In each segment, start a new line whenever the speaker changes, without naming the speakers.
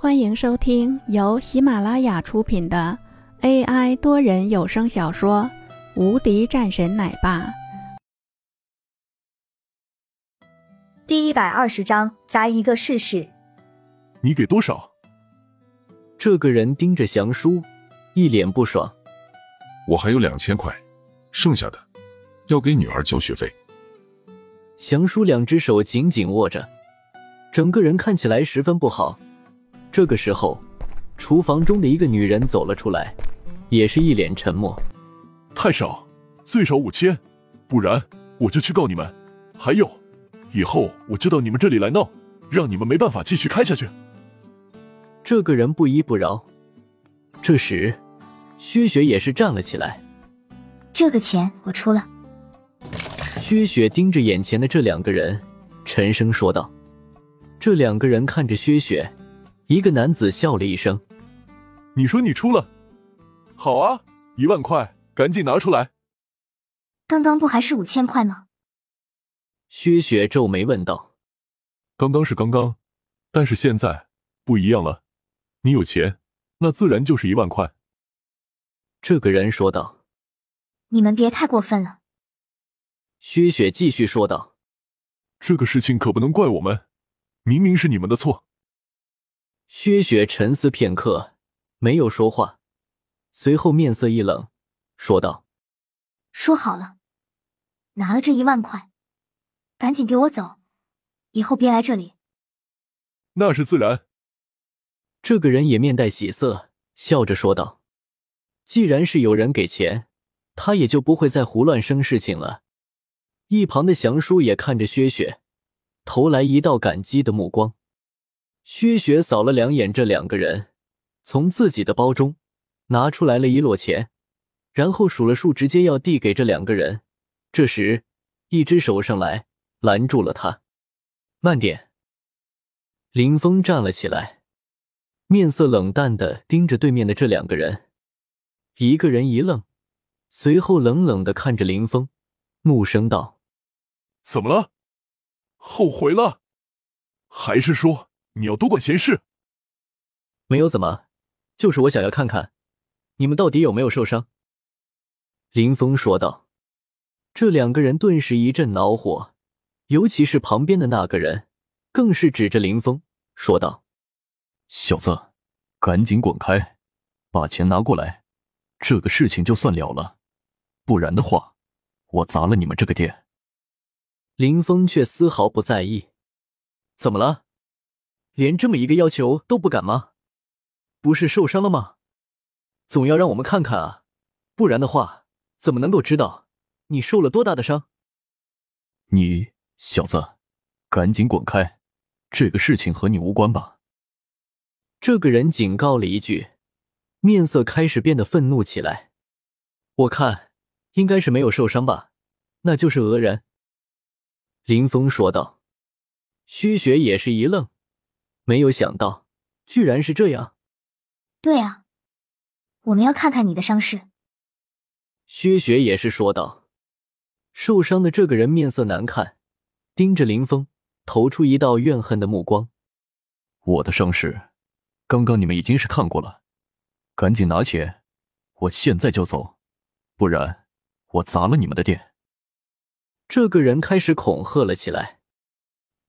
欢迎收听由喜马拉雅出品的 AI 多人有声小说《无敌战神奶爸》
第一百二十章，砸一个试试。
你给多少？
这个人盯着祥叔，一脸不爽。
我还有两千块，剩下的要给女儿交学费。
祥叔两只手紧紧握着，整个人看起来十分不好。这个时候，厨房中的一个女人走了出来，也是一脸沉默。
太少，最少五千，不然我就去告你们。还有，以后我就到你们这里来闹，让你们没办法继续开下去。
这个人不依不饶。这时，薛雪也是站了起来。
这个钱我出了。
薛雪盯着眼前的这两个人，沉声说道：“这两个人看着薛雪。”一个男子笑了一声：“
你说你出了，好啊，一万块，赶紧拿出来。”
刚刚不还是五千块吗？
薛雪皱眉问道：“
刚刚是刚刚，但是现在不一样了。你有钱，那自然就是一万块。”
这个人说道：“
你们别太过分了。”
薛雪继续说道：“
这个事情可不能怪我们，明明是你们的错。”
薛雪沉思片刻，没有说话，随后面色一冷，说道：“
说好了，拿了这一万块，赶紧给我走，以后别来这里。”
那是自然。
这个人也面带喜色，笑着说道：“既然是有人给钱，他也就不会再胡乱生事情了。”一旁的祥叔也看着薛雪，投来一道感激的目光。薛雪扫了两眼这两个人，从自己的包中拿出来了一摞钱，然后数了数，直接要递给这两个人。这时，一只手上来拦住了他：“慢点。”林峰站了起来，面色冷淡的盯着对面的这两个人。一个人一愣，随后冷冷的看着林峰，怒声道：“
怎么了？后悔了？还是说？”你要多管闲事？
没有怎么，就是我想要看看你们到底有没有受伤。”林峰说道。这两个人顿时一阵恼火，尤其是旁边的那个人，更是指着林峰说道：“
小子，赶紧滚开，把钱拿过来，这个事情就算了了。不然的话，我砸了你们这个店。”
林峰却丝毫不在意。怎么了？连这么一个要求都不敢吗？不是受伤了吗？总要让我们看看啊，不然的话怎么能够知道你受了多大的伤？
你小子，赶紧滚开！这个事情和你无关吧？
这个人警告了一句，面色开始变得愤怒起来。我看应该是没有受伤吧，那就是讹人。林峰说道。薛雪也是一愣。没有想到，居然是这样。
对啊，我们要看看你的伤势。
薛雪也是说道。受伤的这个人面色难看，盯着林峰，投出一道怨恨的目光。
我的伤势，刚刚你们已经是看过了，赶紧拿钱，我现在就走，不然我砸了你们的店。
这个人开始恐吓了起来。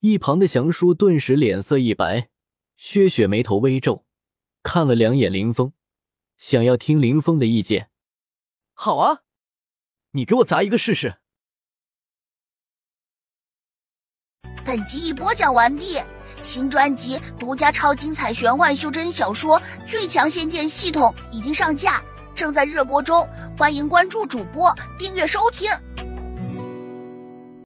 一旁的祥叔顿时脸色一白，薛雪眉头微皱，看了两眼林峰，想要听林峰的意见。好啊，你给我砸一个试试。
本集已播讲完毕，新专辑独家超精彩玄幻修真小说《最强仙剑系统》已经上架，正在热播中，欢迎关注主播，订阅收听。